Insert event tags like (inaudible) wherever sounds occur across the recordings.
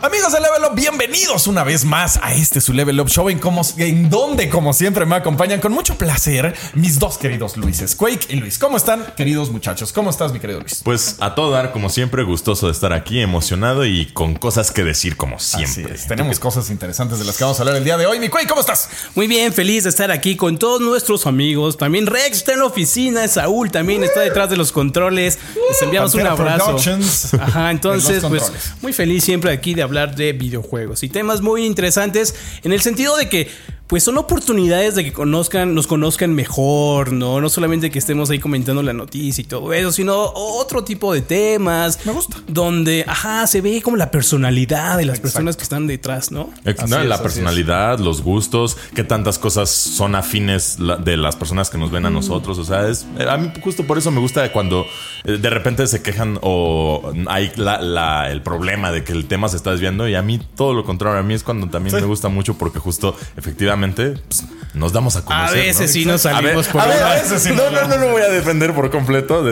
Amigos de Level Up, bienvenidos una vez más a este su Level Up Show en, como, en donde, como siempre, me acompañan con mucho placer mis dos queridos Luises, Quake y Luis. ¿Cómo están, queridos muchachos? ¿Cómo estás, mi querido Luis? Pues a todo dar, como siempre, gustoso de estar aquí, emocionado y con cosas que decir, como siempre. Tenemos cosas interesantes de las que vamos a hablar el día de hoy. Mi Quake, ¿cómo estás? Muy bien, feliz de estar aquí con todos nuestros amigos. También Rex está en la oficina, Saúl también está detrás de los controles. Les enviamos un abrazo. Ajá, entonces, pues muy feliz siempre aquí de hablar de videojuegos y temas muy interesantes en el sentido de que pues son oportunidades de que conozcan, nos conozcan mejor, ¿no? No solamente que estemos ahí comentando la noticia y todo eso, sino otro tipo de temas. Me gusta. Donde, ajá, se ve como la personalidad de las personas que están detrás, ¿no? la personalidad, los gustos, qué tantas cosas son afines de las personas que nos ven a mm. nosotros. O sea, es, a mí justo por eso me gusta cuando eh, de repente se quejan o hay el problema de que el tema se está desviando y a mí todo lo contrario, a mí es cuando también me gusta mucho porque justo efectivamente pues, nos damos a conocer. A veces sí nos salimos por a, veces sí no, no, no, lo voy a defender por completo.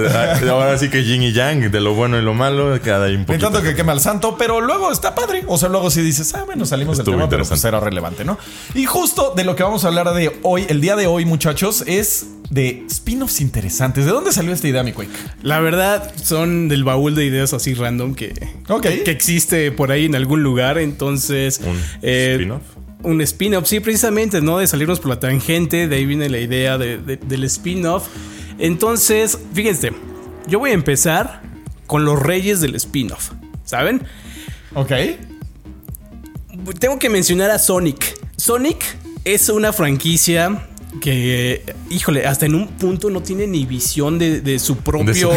ahora sí que yin y yang, de lo bueno y lo malo, cada un poquito. tanto que quema el santo, pero luego está padre. O sea, luego sí dices, ah, bueno, salimos del tema, pero pues era relevante, ¿no? Y justo de lo que vamos a hablar de hoy, el día de hoy, muchachos, es de spin-offs interesantes. ¿De dónde salió esta idea, mi Quake? La verdad, son del baúl de ideas así random que, que existe por ahí en algún lugar. Entonces, ¿Un eh, spin-off? Un spin-off, sí, precisamente, ¿no? De salirnos por la tangente, de ahí viene la idea del spin-off. Entonces, fíjense, yo voy a empezar con los reyes del spin-off, ¿saben? Ok. Tengo que mencionar a Sonic. Sonic es una franquicia que, híjole, hasta en un punto no tiene ni visión de, su propio,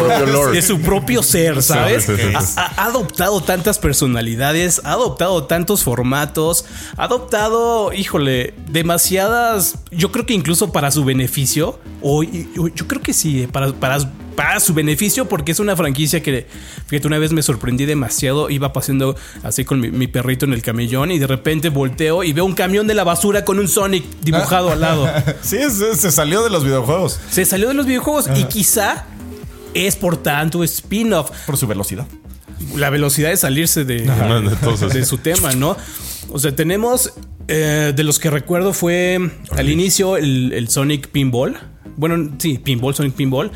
de su propio, ser, ¿sabes? Ha, adoptado tantas personalidades, ha adoptado tantos formatos, ha adoptado, híjole, demasiadas, yo creo que incluso para su beneficio, o yo, creo que sí, para, para para su beneficio porque es una franquicia que, fíjate, una vez me sorprendí demasiado. Iba pasando así con mi, perrito en el camellón y de repente volteo y veo un camión de la basura con un Sonic dibujado al lado. (laughs) Sí, se, salió de los videojuegos. Se salió de los videojuegos y quizá es por tanto spin-off. Por su velocidad. La velocidad de salirse de, de, su tema, ¿no? O sea, tenemos eh, de los que recuerdo fue al inicio el, el, Sonic Pinball. Bueno, sí, Pinball, Sonic Pinball.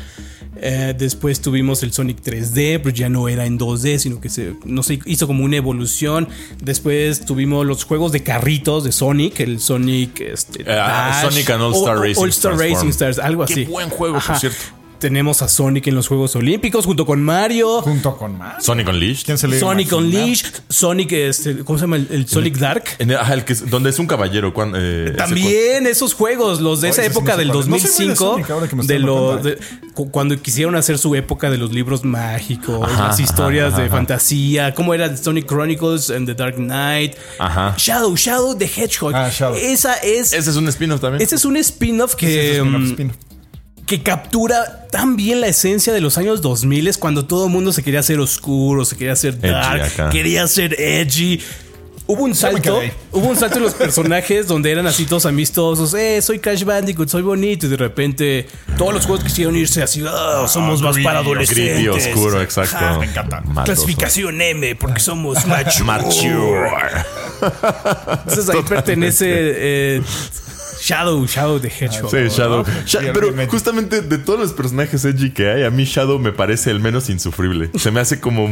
Eh, después tuvimos el Sonic 3D, pero ya no era en 2D, sino que se, no se hizo como una evolución. Después tuvimos los juegos de carritos de Sonic, el Sonic este, eh, Sonic and All Star Racing, All -Star Racing Stars, algo así. Qué buen juego, por cierto tenemos a Sonic en los Juegos Olímpicos junto con Mario. Junto con Mario. Sonic Unleashed. ¿Quién se le Sonic Unleashed. Sonic, este, ¿cómo se llama? El, Sonic Dark. el que, donde es un caballero. Eh, También esos juegos, los de esa época del 2005. de, lo, cuando quisieron hacer su época de los libros mágicos, las historias de fantasía. ¿Cómo era Sonic Chronicles and the Dark Knight? Ajá. Shadow, Shadow the Hedgehog. Ah, esa es. Ese es un spin-off también. Ese es un spin-off que. Mm, que captura tan bien la esencia de los años 2000 cuando todo el mundo se quería hacer oscuro, se quería hacer dark, quería ser edgy. Hubo un salto, (laughs) hubo un salto en los personajes donde eran así todos amistosos, eh, soy Crash Bandicoot, soy bonito y de repente todos los juegos quisieron irse así, oh, somos más para adolescentes. Y oscuro, exacto. me encanta. Clasificación M porque somos mature. mature. Entonces ahí (laughs) pertenece eh, Shadow, Shadow de Hedgehog. Sí, Shadow. pero justamente de todos los personajes edgy que hay, a mí Shadow me parece el menos insufrible. Se me hace como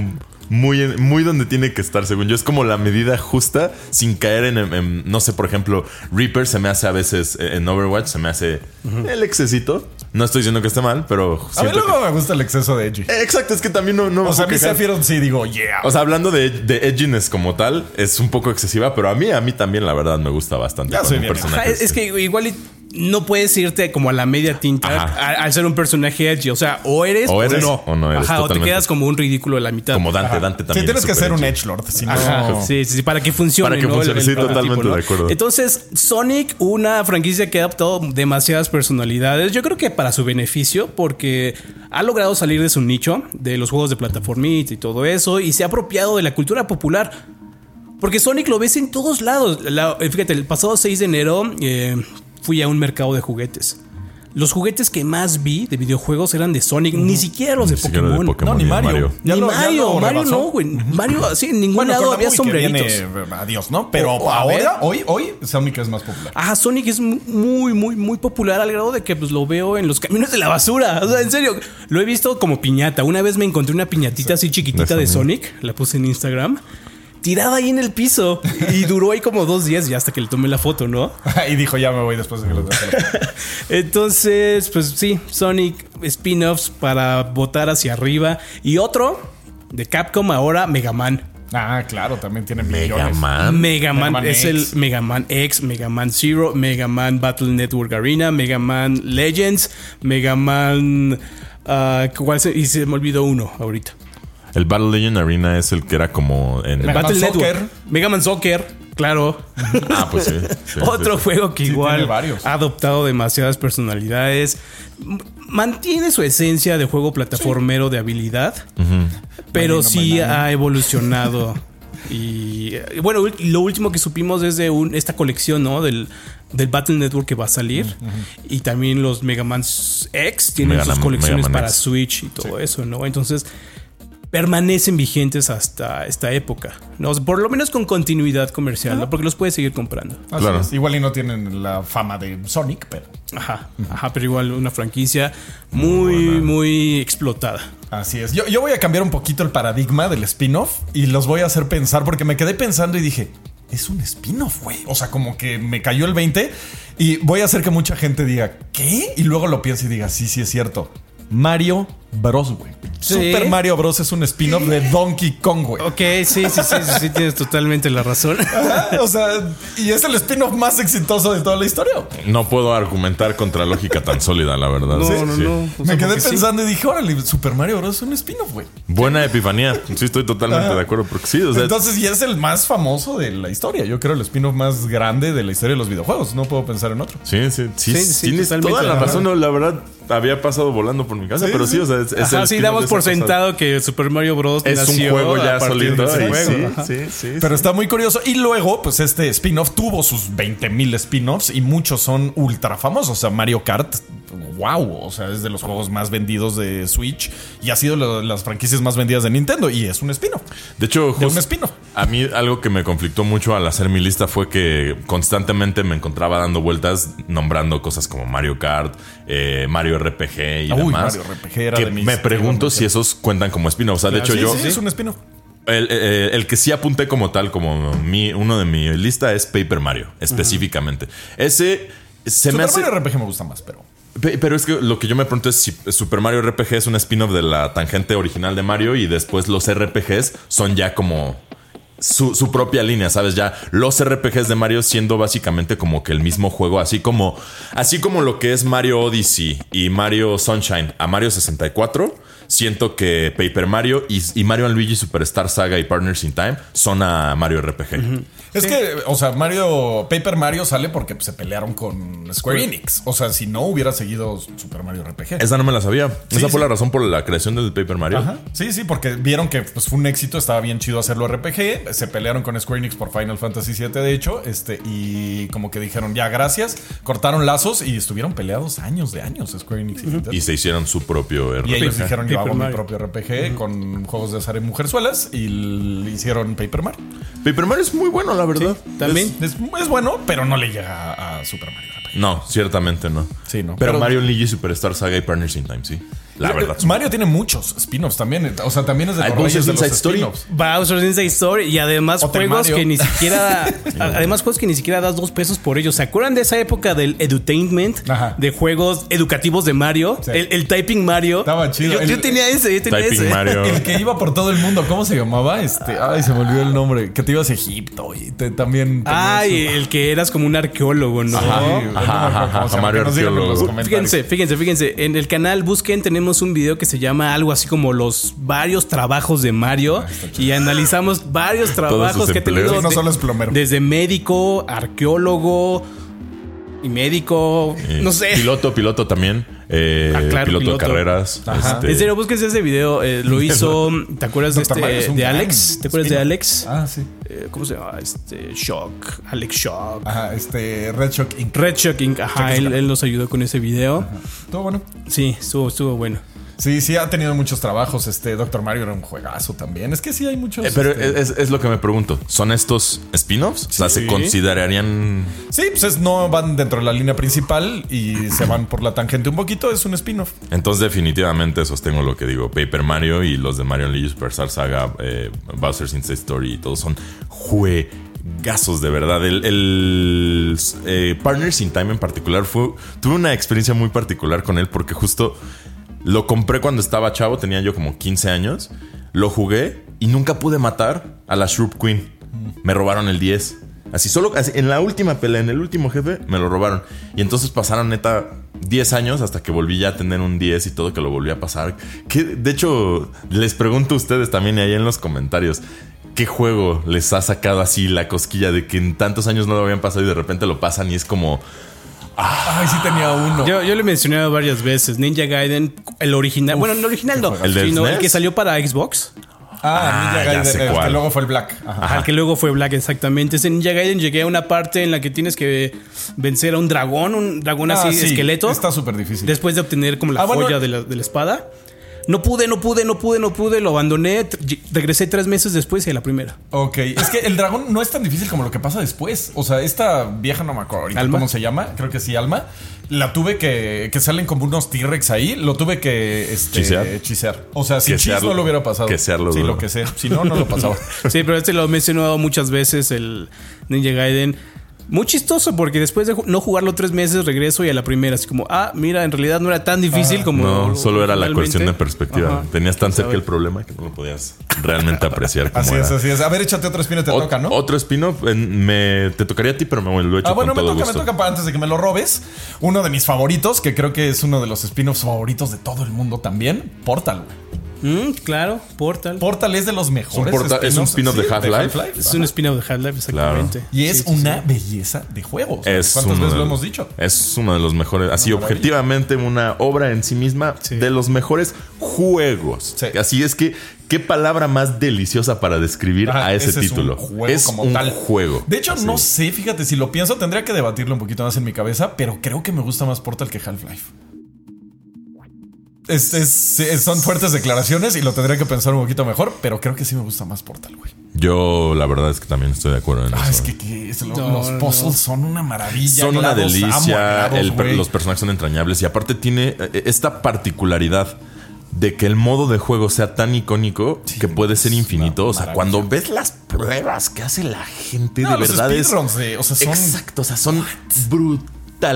muy, muy donde tiene que estar, según yo. Es como la medida justa sin caer en, no sé, por ejemplo, Reaper se me hace a veces eh, en Overwatch, se me hace el excesito. No estoy diciendo que esté mal, pero. A mí luego me gusta el exceso de edgy. exacto, es que también no. no o sea, a mí Sephiroth sí digo, yeah. O sea, hablando de, de, edginess como tal, es un poco excesiva, pero a mí, a mí también, la verdad, me gusta bastante. Ya soy bien. Es que igual no puedes irte como a la media tinta al ser un personaje edgy. O sea, o eres o, eres, no. O no eres. Ajá, o te quedas como un ridículo a la mitad. Como Dante, Dante también. Sí, tienes que ser un edgelord. Si no... Sí, sí, para que funcione. Para que funcione, sí, totalmente de acuerdo. Entonces, Sonic, una franquicia que ha adoptado demasiadas personalidades. Yo creo que para su beneficio, porque ha logrado salir de su nicho, de los juegos de plataforma y todo eso, y se ha apropiado de la cultura popular. Porque Sonic lo ves en todos lados. fíjate, el pasado 6 de enero eh, fui a un mercado de juguetes. los juguetes que más vi de videojuegos eran de Sonic, ni siquiera los de, Pokémon. No, ni Mario. Ni Mario, Mario no, güey. Mario, así en ningún lado había sombreritos. adiós, ¿no? Pero ahora, hoy, hoy, Sonic es más popular. Ah, Sonic es muy, muy, muy popular al grado de que pues lo veo en los caminos de la basura. O sea, en serio, lo he visto como piñata. Una vez me encontré una piñatita así chiquitita de Sonic, la puse en Instagram tirada ahí en el piso. Y duró ahí como dos días ya hasta que le tomé la foto, ¿no? (laughs) y dijo, ya me voy después de que lo (laughs) Entonces, pues sí, Sonic spin-offs para votar hacia arriba. Y otro de Capcom ahora, Mega Man. Ah, claro, también tiene Mega Man. Mega Man, es el Mega Man X, Mega Man Zero, Mega Man Battle Network Arena, Mega Man Legends, Mega Man. Uh, y se me olvidó uno ahorita. El Battle Legend Arena es el que era como en el Battle Network. Mega Man Soccer, claro. Ah, pues sí. (laughs) Otro juego que igual ha adoptado demasiadas personalidades. Mantiene su esencia de juego plataformero de habilidad, pero sí ha evolucionado. Y bueno, lo último que supimos es de esta colección, ¿no? Del, del Battle Network que va a salir. Y también los Mega Man X tienen sus colecciones para Switch y todo eso, ¿no? Entonces, permanecen vigentes hasta esta época. ¿no? Por lo menos con continuidad comercial, porque los puedes seguir comprando. Claro. Igual y no tienen la fama de Sonic, pero. Ajá, ajá, pero igual una franquicia muy, muy, explotada. Así es. Yo, yo voy a cambiar un poquito el paradigma del spin-off y los voy a hacer pensar porque me quedé pensando y dije, es un spin-off, güey. O sea, como que me cayó el 20 y voy a hacer que mucha gente diga, ¿qué? Y luego lo piense y diga, sí, sí es cierto. Mario Bros, güey. Super Mario Bros. es un spin-off de Donkey Kong, güey. Ok, sí, sí, sí, sí, tienes totalmente la razón. (laughs) o sea, y es el spin-off más exitoso de toda la historia. No puedo argumentar contra lógica tan sólida, la verdad. No, no, no. Me quedé pensando y dije, órale, Super Mario Bros. es un spin-off, güey. Buena epifanía. Sí, estoy totalmente de acuerdo. Porque sí, o sea, Entonces, y es el más famoso de la historia. Yo creo el spin-off más grande de la historia de los videojuegos. No puedo pensar en otro. Sí, sí, sí. sí, tienes toda la razón. No, la verdad, había pasado volando por mi casa, pero sí, o sea, es, es sí, damos por sentado que Super Mario Bros. es un juego ya sólido. Sí, sí, Pero está muy curioso. Y luego, pues este spin-off tuvo sus 20 mil spin-offs y muchos son ultra famosos. O sea, Mario Kart wow, o sea, es de los juegos más vendidos de Switch y ha sido de las franquicias más vendidas de Nintendo y es un espino. De hecho, un espino. A mí algo que me conflictó mucho al hacer mi lista fue que constantemente me encontraba dando vueltas nombrando cosas como Mario Kart, eh, Mario RPG y demás. Mario RPG era que me pregunto si esos cuentan como espino. O sea, de hecho yo... Sí, es un espino. El, que sí apunté como tal, como mi, uno de mi lista es Paper Mario, específicamente. Ese se me hace. Mario RPG me gusta más, pero. Pero es que lo que yo me pregunto es si Super Mario RPG es un spin-off de la tangente original de Mario y después los RPGs son ya como su, propia línea, ¿sabes? Ya los RPGs de Mario siendo básicamente como que el mismo juego, así como, así como lo que es Mario Odyssey y Mario Sunshine a Mario 64 siento que Paper Mario y, Mario Luigi Superstar Saga y Partners in Time son a Mario RPG. Es que, o sea, Mario, Paper Mario sale porque se pelearon con Square Enix. O sea, si no hubiera seguido Super Mario RPG. Esa no me la sabía. Esa fue la razón por la creación del Paper Mario. Sí, sí, porque vieron que pues, fue un éxito, estaba bien chido hacerlo RPG. Se pelearon con Square Enix por Final Fantasy VII, de hecho, este, y como que dijeron, ya, gracias. Cortaron lazos y estuvieron peleados años de años, Square Enix y, se hicieron su propio RPG. Y ellos dijeron, yo hago mi propio RPG con juegos de azar y mujerzuelas y le hicieron Paper Mario. Paper Mario es muy bueno, la verdad. también. Es, bueno, pero no le llega a Super Mario. No, ciertamente no. Sí, no. Pero, Mario Luigi Superstar Saga y Partners in Time, sí. La verdad. Mario tiene muchos spin-offs también. O sea, también es de Bowser's Inside Story. Bowser's Inside Story. Y además juegos que ni siquiera. (laughs) además, juegos que ni siquiera das dos pesos por ellos. ¿Se acuerdan de esa época del edutainment? De juegos educativos de Mario. El, Typing Mario. Estaba chido. Yo, tenía ese, yo tenía ese. Mario. El que iba por todo el mundo. ¿Cómo se llamaba? Este. Ay, se me olvidó el nombre. Que te ibas a Egipto y también. Ay, el que eras como un arqueólogo, ¿no? Ajá, ajá, Mario arqueólogo. Fíjense, fíjense, fíjense. En el canal busquen, tenemos un video que se llama algo así como los varios trabajos de Mario ah, y analizamos varios trabajos que tenemos. No solo es plomero. Desde médico, arqueólogo y médico, no sé. Piloto, piloto también. Eh, ah, piloto, de carreras. Este... En serio, búsquense ese video. Eh, lo (laughs) hizo. ¿Te acuerdas de este? De Alex. ¿Te acuerdas de Alex? Ah, sí. eh, ¿cómo se llama? Este, Shock, Alex Shock. Ajá, este, Red Shock Inc. Red Shock Inc. Ajá, él, él, nos ayudó con ese video. Todo bueno. Sí, estuvo, estuvo bueno. Sí, sí, ha tenido muchos trabajos. Este Doctor Mario era un juegazo también. Es que sí hay muchos. Eh, pero este... es, es, lo que me pregunto. ¿Son estos spin-offs? O sea, ¿se considerarían.? Sí, pues es, no van dentro de la línea principal y se van por la tangente un poquito. Es un spin-off. Entonces, definitivamente sostengo lo que digo. Paper Mario y los de Mario Luigi Superstar Saga, eh, Bowser's Inside Story y todos son juegazos de verdad. El, el eh, Partners in Time en particular fue. Tuve una experiencia muy particular con él porque justo lo compré cuando estaba chavo, tenía yo como 15 años. Lo jugué y nunca pude matar a la Shroop Queen. Me robaron el 10. Así, solo en la última pelea, en el último jefe, me lo robaron. Y entonces pasaron neta 10 años hasta que volví ya a tener un 10 y todo, que lo volví a pasar. Que, de hecho, les pregunto a ustedes también ahí en los comentarios. ¿Qué juego les ha sacado así la cosquilla de que en tantos años no lo habían pasado y de repente lo pasan y es como... Ay, sí tenía uno. Yo, yo lo he mencionado varias veces. Ninja Gaiden, el original. bueno, el original no. ¿El, sino el que salió para Xbox. Ah, ah Ninja Gaiden, el que luego fue el Black. Ajá. Ajá. el que luego fue Black, exactamente. Ese Ninja Gaiden llegué a una parte en la que tienes que vencer a un dragón, un dragón ah, así, sí, esqueleto. Está súper difícil. Después de obtener como la Ah, joya bueno. de, la, de la espada. No pude, no pude, no pude, no pude. Lo abandoné. Regresé tres meses después y a la primera. Ok, es que el dragón no es tan difícil como lo que pasa después. O sea, esta vieja no me acuerdo ahorita ¿Alma? cómo se llama, creo que sí, Alma. La tuve que. que salen como unos T-Rex ahí. Lo tuve que este, Chisear. hechicear. O sea, sin Quesearlo. chis no lo hubiera pasado. Quesearlo, Sí, duro. lo que sé. Si no, no lo pasaba. (laughs) Sí, pero este lo he mencionado muchas veces, el Ninja Gaiden. Muy chistoso porque después de no jugarlo tres meses regreso y a la primera, así como, ah, mira, en realidad no era tan difícil como... No, solo era la cuestión de perspectiva. Ajá. Tenías tan cerca el problema que no lo podías realmente apreciar. Como así era. es, así es. A ver, échate otro spin te Ot- toca, ¿no? Otro spin-off en- me, te tocaría a ti, pero me lo he hecho Ah, bueno, con me todo toca, gusto. me toca para antes de que me lo robes. Uno de mis favoritos, que creo que es uno de los spin-offs favoritos de todo el mundo también. Portal, güey. Mm, claro, Portal. Portal es de los mejores. Es un porta- es un spin-offs, spin-off de Half-Life. es un spin-off de Half-Life, exactamente. Y es Sí, sí, una sí. belleza de juegos. Es ¿Cuántas veces de- lo hemos dicho? Es uno de los mejores, así Una objetivamente una obra en sí misma Sí. de los mejores juegos. Sí. Así es que qué palabra más deliciosa para describir Ajá, a ese, es un título. juego es como un tal. juego. De hecho, Así. no sé, fíjate, si lo pienso, tendría que debatirlo un poquito más en mi cabeza, pero creo que me gusta más Portal que Half-Life. Es- es- es- son fuertes declaraciones y lo tendría que pensar un poquito mejor, pero creo que sí me gusta más Portal, güey. Yo la verdad es que también estoy de acuerdo en Ah, eso. es que, que es lo- No, los puzzles no. son una maravilla. son una GLaDOS, amo a delicia, GLaDOS, el los personajes son entrañables y aparte tiene eh, esta particularidad de que el modo de juego sea tan icónico que puede ser infinito. O sea, maravilla. cuando ves las pruebas que hace la gente No, de los verdad es speedruns de- o sea, son- exacto, o sea, son brutales,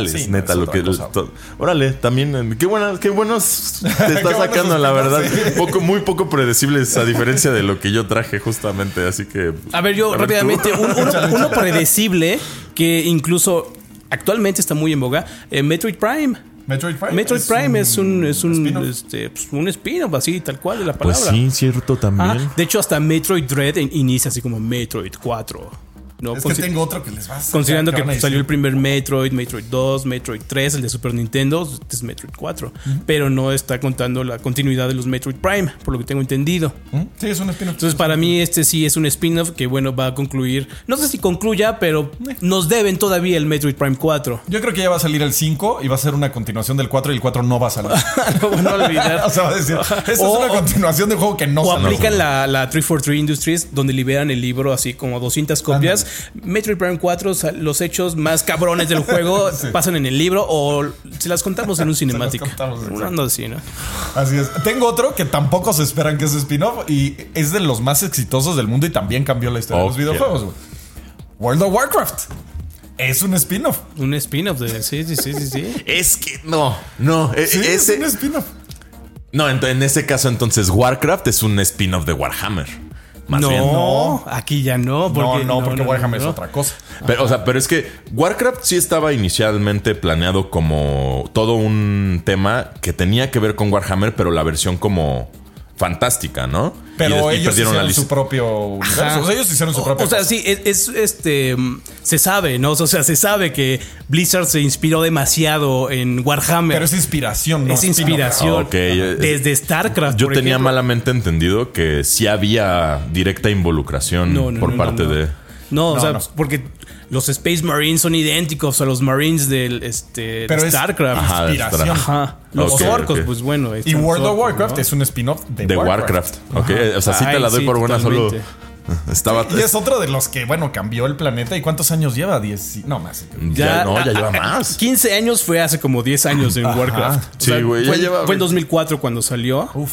Sí, no, neta, es lo que cosa. órale, también eh, qué buenas, qué buenos (laughs) te está sacando la verdad, sí. poco muy poco predecibles a diferencia de lo que yo traje justamente, así que A ver, yo A ver, rápidamente, un- uno, (laughs) uno predecible que incluso actualmente está muy en boga, eh, Metroid Prime. Metroid Prime. Metroid Prime es un, es un, spin-off. este, pues, un spin-off así, tal cual de la pues palabra. sí, cierto también. Ah, de hecho, hasta Metroid Dread inicia así como Metroid 4. ¿No? Es que tengo otro que les va a Considerando que salió el primer Metroid, Metroid 2, Metroid 3, el de Super Nintendo, este es Metroid 4. Pero no está contando la continuidad de los Metroid Prime, por lo que tengo entendido. Sí, es un spin-off. Entonces, para mí, este sí es un spin-off que, bueno, va a concluir. No sé si concluya, pero nos deben todavía el Metroid Prime 4. Yo creo que ya va a salir el 5 y va a ser una continuación del 4 y el 4 no va a salir. (laughs) no, no olvidar. (laughs) o sea, va a decir, es una continuación de un juego que no O salió. aplican la, la 343 Industries, donde liberan el libro así como 200 copias. Metroid Prime 4, sa- los hechos más cabrones del juego (laughs) pasan en el libro o se las contamos en un (laughs) contamos, onda así, ¿no? Así es. Tengo otro que tampoco se esperan que es spin-off y es de los más exitosos del mundo y también cambió la historia Oh, de los videojuegos. World of Warcraft. Es un spin-off. Un spin-off de. Sí, sí, sí, sí. sí. Es que no, no, e- Sí, ese es un spin-off. No, ent- en ese caso entonces Warcraft es un spin-off de Warhammer. Más no, bien. no. aquí ya no. Porque, no, no, porque Warhammer no. es otra cosa. Pero, o sea, pero es que Warcraft sí estaba inicialmente planeado como todo un tema que tenía que ver con Warhammer, pero la versión como fantástica, ¿no? Pero ellos hicieron su propio universo. O sea, ellos hicieron su propio. O sea, sí, es, este. Se sabe, ¿no? O sea, se sabe que Blizzard se inspiró demasiado en Warhammer. Pero es inspiración, ¿no? Es inspiración. Desde StarCraft. Yo tenía malamente entendido que sí había directa involucración por parte de. No, o sea, porque los Space Marines son idénticos a los Marines del este, de StarCraft. inspiración. Ajá. Los orcos, pues bueno. Y World of Warcraft es un spin-off de, de Warcraft. Ok, o sea, sí te la doy por buena solo. (laughs) Estaba y es otro de los que, bueno, cambió el planeta. ¿Y cuántos años lleva? 10. No, más. Ya, no, ya lleva más. 15 años fue hace como 10 años en Warcraft. sí, güey. Fue, fue, en 2004 cuando salió. Uf.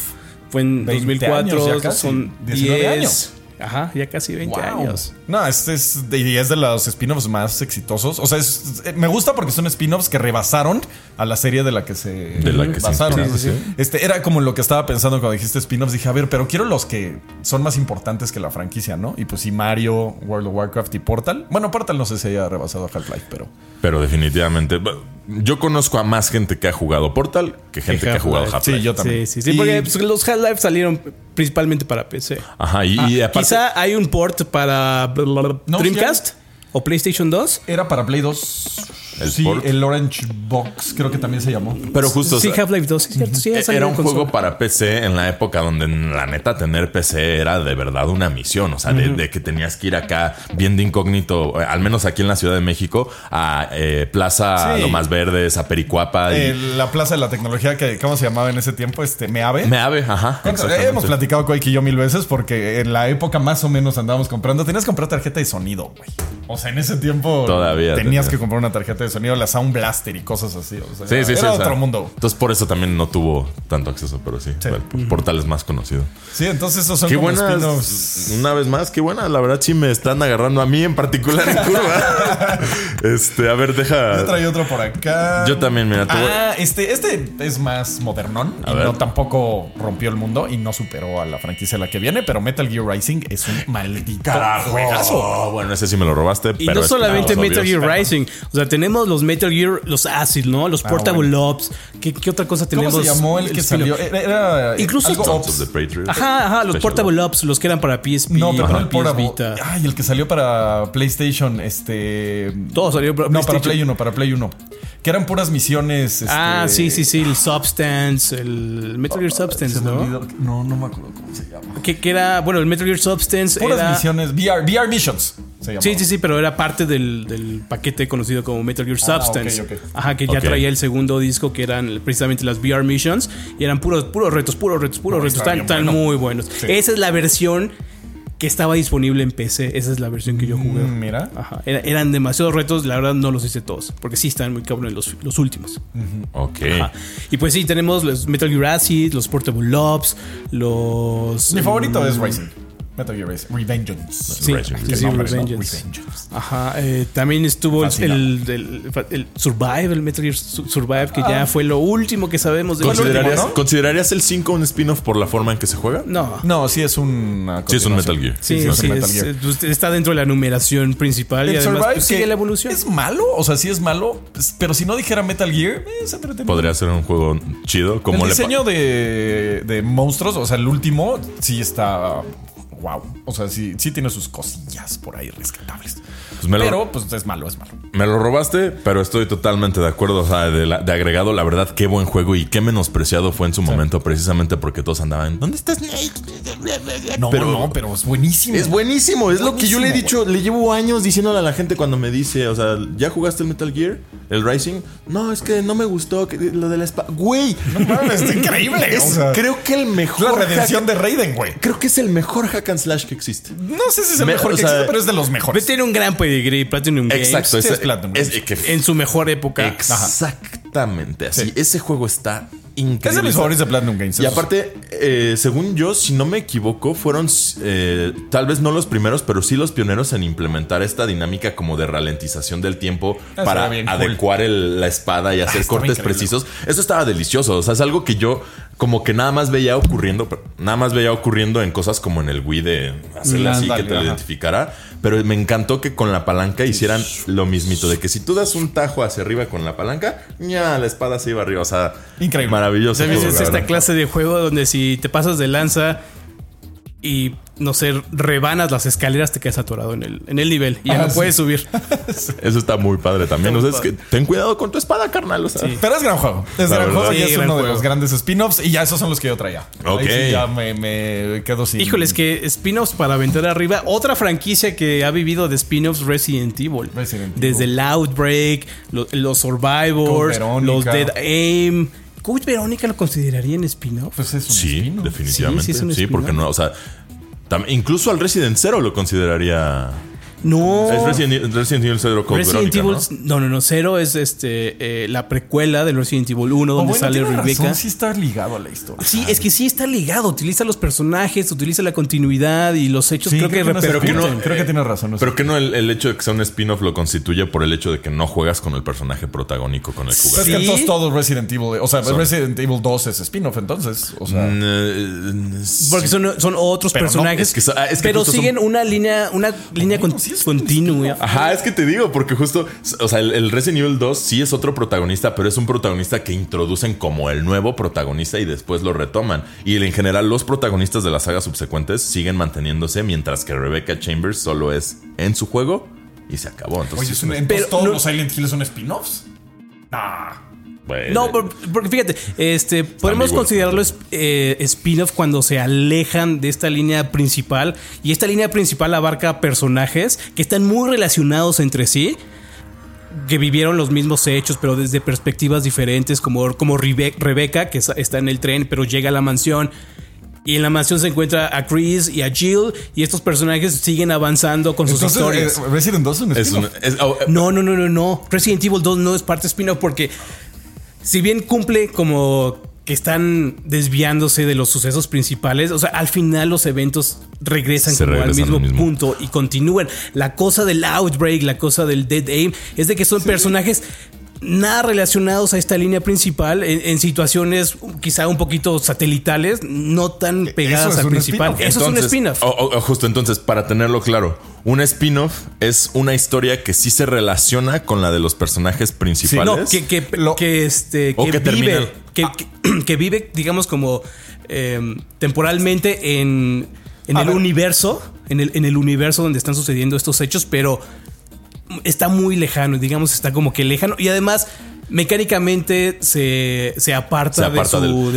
Fue en 2004. son 10 años. Ajá, ya casi 20 años. No, este es de, es de los spin-offs más exitosos. O sea, eh, me gusta porque son spin-offs que rebasaron a la serie de la que se de la que basaron. Este era como lo que estaba pensando cuando dijiste spin-offs. Dije, a ver, pero quiero los que son más importantes que la franquicia, ¿no? Y pues sí, Mario, World of Warcraft y Portal. Bueno, Portal no sé si haya rebasado a Half-Life, pero. Pero definitivamente. Yo conozco a más gente que ha jugado Portal que gente que, ha jugado Half-Life. Sí, yo también. Sí, sí, sí. Porque pues, los Half-Life salieron principalmente para PC. Ajá, y, ah, Quizá hay un port para Dreamcast o PlayStation 2. Era para Play 2. El sí, el Orange Box creo que también se llamó. Pero justo. Sí, Half-Life 2, cierto. Sí, era un juego para PC en la época donde la neta tener PC era de verdad una misión. O sea, de, que tenías que ir acá bien de incógnito, al menos aquí en la Ciudad de México, a eh, Plaza Lo Más Verdes, a Pericuapa. Y... la Plaza de la Tecnología, que ¿cómo se llamaba en ese tiempo? Este, Meave. Meave, ajá. Hemos platicado con y yo mil veces porque en la época más o menos andábamos comprando. Tenías que comprar tarjeta de sonido, güey. O sea, en ese tiempo Todavía tenías que comprar una tarjeta de sonido, la Sound Blaster y cosas así. O sea, sí, sí, era otro mundo. Entonces por eso también no tuvo tanto acceso, pero sí. El portal es más conocido. Sí, entonces esos son qué como buenas, Una vez más, qué buena. La verdad sí me están agarrando a mí en particular en curva. (laughs) este, a ver, deja. Yo traí otro por acá. Yo también, mira. Ah, este, este es más modernón. y no tampoco rompió el mundo y no superó a la franquicia a la que viene, pero Metal Gear Rising es un maldito Carajo. bueno, ese sí me lo robaste. Y no solamente Metal Gear Rising. O sea, tenemos los Metal Gear, los Acid, ¿no? Los ah, Portable Ops. ¿Qué, otra cosa tenemos? ¿Cómo se llamó el que salió? Era, Incluso Ops. Ajá, ajá, los Portable Ops, los que eran para PSP. No, pero el PS Vita. Ay, el que salió para PlayStation, este. Todo salió para No, para Play 1, para Play 1. Que eran puras misiones. Este... Ah, sí, sí, sí. El Substance, el Metal Gear Substance, ¿no? No, no me acuerdo cómo se llama. Que, que, era, bueno, el Metal Gear Substance. Puras misiones, VR, VR Missions. Sí, sí, sí, pero era parte del, del paquete conocido como Metal Gear ah, Substance. Ajá, que ya traía el segundo disco que eran precisamente las VR Missions y eran puros, puros retos, puros retos, puros retos. Están, muy buenos. Esa es la versión que estaba disponible en PC. Esa es la versión que yo jugué. Mm, mira. Ajá. eran demasiados retos, la verdad no los hice todos, porque sí están muy cabrones los, los últimos. Ok. Y pues sí, tenemos los Metal Gear Acid, los Portable Lobs, los... Mi favorito es Rising. Metal Gear Revengeance. Sí, sí, Revengeance. Ajá. Eh, también estuvo el, el, Survive, el Metal Gear Survive, que ya ah. fue lo último que sabemos de ¿Considerarías, ¿no? ¿Considerarías el 5 un spin-off por la forma en que se juega? No. No, sí es un. Sí es un Metal Gear. Sí, sí, sí es, Gear. Pues, está dentro de la numeración principal y además pues, sigue la evolución. ¿Es malo? O sea, sí es malo, pues, pero si no dijera Metal Gear, eh, se Podría ser un juego chido. Como el diseño de, de monstruos, o sea, el último sí está wow. O sea, sí, sí tiene sus cosillas por ahí rescatables. Pues pero, pues es malo, es malo. Me lo robaste, pero estoy totalmente de acuerdo. O sea, de, agregado, la verdad, qué buen juego y qué menospreciado fue en su momento, precisamente porque todos andaban. ¿Dónde estás, Snake? No, pero, no, pero es buenísimo. Es buenísimo. Es lo que yo le he dicho. Le llevo años diciéndole a la gente cuando me dice, o sea, ¿ya jugaste el Metal Gear? ¿El Rising? No, es que no me gustó lo de la espada. Güey, no es increíble. creo que el mejor. La redención de Raiden, güey. Creo que es el mejor hack and slash que existe. No sé si es el mejor que existe, pero es de los mejores. Tiene un gran Platinum Games. Exacto, es, en su mejor época. Exactamente así. Ese juego está increíble. Es de mis favoritos de Platinum Games. Y aparte, eh, según yo, si no me equivoco, fueron eh, tal vez no los primeros, pero sí los pioneros en implementar esta dinámica como de ralentización del tiempo para adecuar la espada y hacer ah, cortes precisos. Eso estaba delicioso. O sea, es algo que yo como que nada más veía ocurriendo, nada más veía ocurriendo en cosas como en el Wii de hacerle así que te lo identificara. Pero me encantó que con la palanca hicieran lo mismito, de que si tú das un tajo hacia arriba con la palanca, ya la espada se iba arriba. O sea, increíble. Maravilloso. Es esta clase de juego donde si te pasas de lanza y no sé, rebanas las escaleras, te quedas atorado en el, en el nivel y ya no puedes subir. (laughs) Eso está muy padre también. es que ten cuidado con tu espada, carnal. Pero es gran juego. Es gran juego y es uno de los grandes spin-offs. Y ya esos son los que yo traía. Ok. ya me, quedo sin. Híjole, es que spin-offs para aventar arriba. Otra franquicia que ha vivido de spin-offs Resident Evil. Desde el Outbreak, los, Survivors, los Dead Aim. ¿Coach Verónica lo consideraría en spin-off? Pues es un sí, definitivamente. Sí, sí, porque no, o sea, incluso al Resident Zero lo consideraría no. Es Resident, Resident Evil 0 con Resident Evil, ¿no? ¿no? no, 0 es este eh, la precuela de Resident Evil 1 donde oh, sale Rebecca. Razón, sí está ligado a la historia. Sí, es que sí está ligado. Utiliza los personajes, utiliza la continuidad y los hechos. creo, que, pero que no, creo que tiene razón. pero que no el, hecho de que sea un spin-off lo constituye por el hecho de que no juegas con el personaje protagónico con el que juegas. ¿Sí? Es que todos, todos Resident Evil, o sea, Resident Evil 2 es spin-off entonces. O sea, mm, eh, porque son, son otros personajes. Ah, pero siguen una línea, una línea continua. Ajá, es que te digo, porque justo, o sea, el, Resident Evil 2 sí es otro protagonista, pero es un protagonista que introducen como el nuevo protagonista y después lo retoman. Y en general, los protagonistas de las sagas subsecuentes siguen manteniéndose, mientras que Rebecca Chambers solo es en su juego y se acabó. Entonces, Oye, todos los Silent Hill son spin-offs. Ah. no, porque fíjate, este, podemos considerarlo eh, spin-off cuando se alejan de esta línea principal. Y esta línea principal abarca personajes que están muy relacionados entre sí. Que vivieron los mismos hechos, pero desde perspectivas diferentes, como, como Rebecca, que está en el tren, pero llega a la mansión. Y en la mansión se encuentra a Chris y a Jill. Y estos personajes siguen avanzando con sus historias. Eh, ¿Resident 2 es un, es oh, No, no, no, no, no. Resident Evil 2 no es parte spin-off porque si bien cumple como que están desviándose de los sucesos principales, o sea, al final los eventos regresan como al mismo, punto y continúan. La cosa del outbreak, la cosa del dead aim, es de que son personajes nada relacionados a esta línea principal en, situaciones quizá un poquito satelitales, no tan pegadas al principal. Eso es un spin-off. justo entonces, para tenerlo claro, un spin-off es una historia que sí se relaciona con la de los personajes principales. que, que, este, que, vive, (clears throat) que, vive, digamos, como eh, temporalmente en, en el universo, en el, en el universo donde están sucediendo estos hechos, pero está muy lejano, digamos, está como que lejano. Y además, mecánicamente se, aparta, de,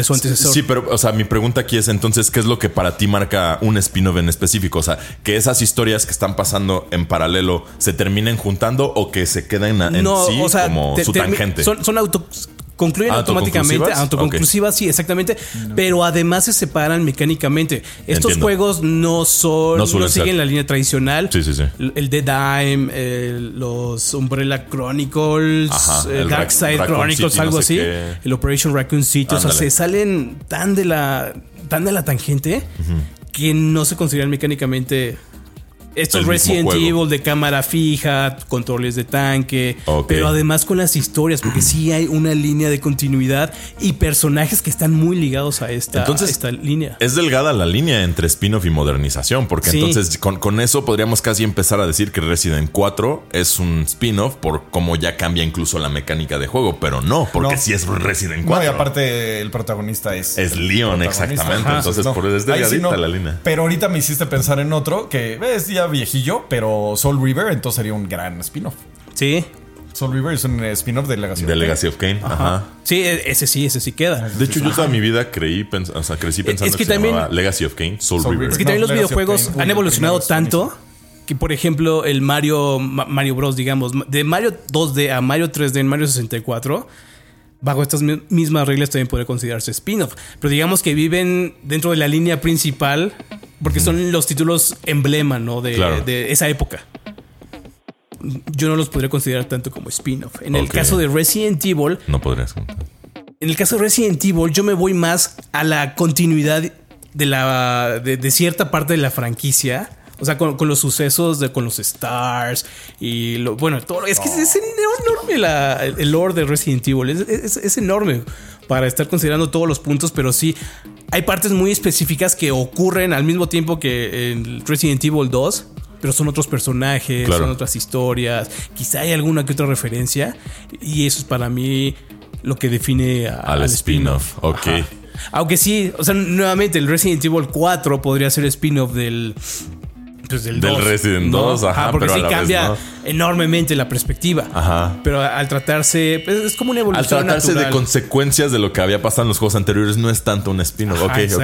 su, antecesor. Sí, pero, o sea, mi pregunta aquí es entonces, ¿qué es lo que para ti marca un spin-off en específico? O sea, que esas historias que están pasando en paralelo se terminen juntando o que se queden en, sí como su tangente. Son, son auto, concluyen automáticamente. Autoconclusivas, sí, exactamente. Pero además se separan mecánicamente. Estos juegos no son. No, siguen la línea tradicional. Sí, sí, sí. El Dead Dime, los Umbrella Chronicles, el Dark Side Chronicles, algo así. El Operation Raccoon City. O sea, se salen tan de la. tan de la tangente que no se consideran mecánicamente estos Resident Evil de cámara fija, controles de tanque, pero además con las historias, porque sí hay una línea de continuidad y personajes que están muy ligados a esta, esta línea. Es delgada la línea entre spin-off y modernización, porque entonces con, eso podríamos casi empezar a decir que Resident 4 es un spin-off por cómo ya cambia incluso la mecánica de juego, pero no, porque si sí es Resident 4. No, y aparte el protagonista es... Es Leon, exactamente. entonces por eso es delgadita la línea. Pero ahorita me hiciste pensar en otro que ves ya viejillo, pero Soul River entonces sería un gran spin-off. Sí. Soul River es un spin-off de Legacy of Legacy of Kane. Ajá. Sí, e-, ese sí, ese sí queda. De hecho, yo toda mi vida creí, o sea, crecí pensando que, también, se Legacy of Kane, Soul, River. Es que también los videojuegos han evolucionado tanto que, por ejemplo, el Mario, Mario Bros, digamos, de Mario 2D a Mario 3D en Mario 64 bajo estas mismas reglas también puede considerarse spin-off. Pero digamos que viven dentro de la línea principal porque son los títulos emblema, ¿no? De, esa época. Yo no los podría considerar tanto como spin-off. En el caso de Resident Evil. No podrías En el caso de Resident Evil, yo me voy más a la continuidad de la. de, cierta parte de la franquicia. O sea, con, los sucesos de con los stars y lo bueno, todo. Es que es, enorme el lore de Resident Evil. Es, es, enorme. para estar considerando todos los puntos, pero sí hay partes muy específicas que ocurren al mismo tiempo que en Resident Evil 2. Pero son otros personajes, son otras historias. Quizá hay alguna que otra referencia. Y eso es para mí lo que define al, spin-off. ok. Aunque sí, o sea, nuevamente el Resident Evil 4 podría ser spin-off del pues del, Resident 2, ajá, porque sí cambia enormemente la perspectiva. Ajá. Pero al tratarse, pues, es como una evolución. Al tratarse de consecuencias de lo que había pasado en los juegos anteriores, no es tanto un spin-off. Ok, ok,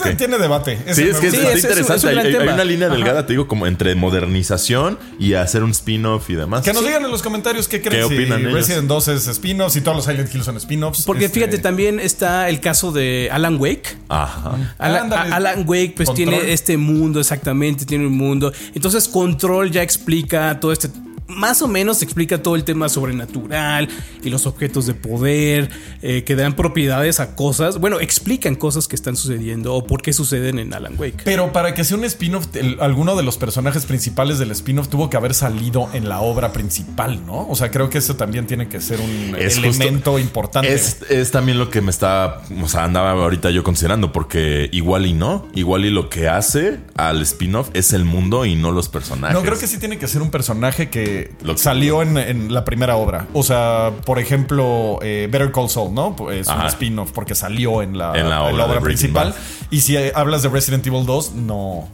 ok, Tiene debate. sí, es que es, interesante. hay, una línea delgada, te digo, como entre modernización y hacer un spin-off y demás. Que nos digan en los comentarios qué creen. ¿Qué opinan si Resident 2 es spin-off, si todos los Silent Hill son spin-offs. Porque este, fíjate, también está el caso de Alan Wake. Ajá. Alan, Wake, pues tiene este mundo, exactamente, tiene un mundo mundo. Entonces Control ya explica todo este más o menos explica todo el tema sobrenatural y los objetos de poder eh, que dan propiedades a cosas. Bueno, explican cosas que están sucediendo o por qué suceden en Alan Wake. Pero para que sea un spin-off, alguno de los personajes principales del spin-off tuvo que haber salido en la obra principal, ¿no? O sea, creo que eso también tiene que ser un elemento importante. Es, también lo que me está, o sea, andaba ahorita yo considerando, porque igual y no, igual y lo que hace al spin-off es el mundo y no los personajes. No, creo que sí tiene que ser un personaje que salió en, la primera obra. O sea, por ejemplo, eh, Better Call Saul, ¿no? Es un spin-off porque salió en la, obra, principal. Y si hablas de Resident Evil 2, no.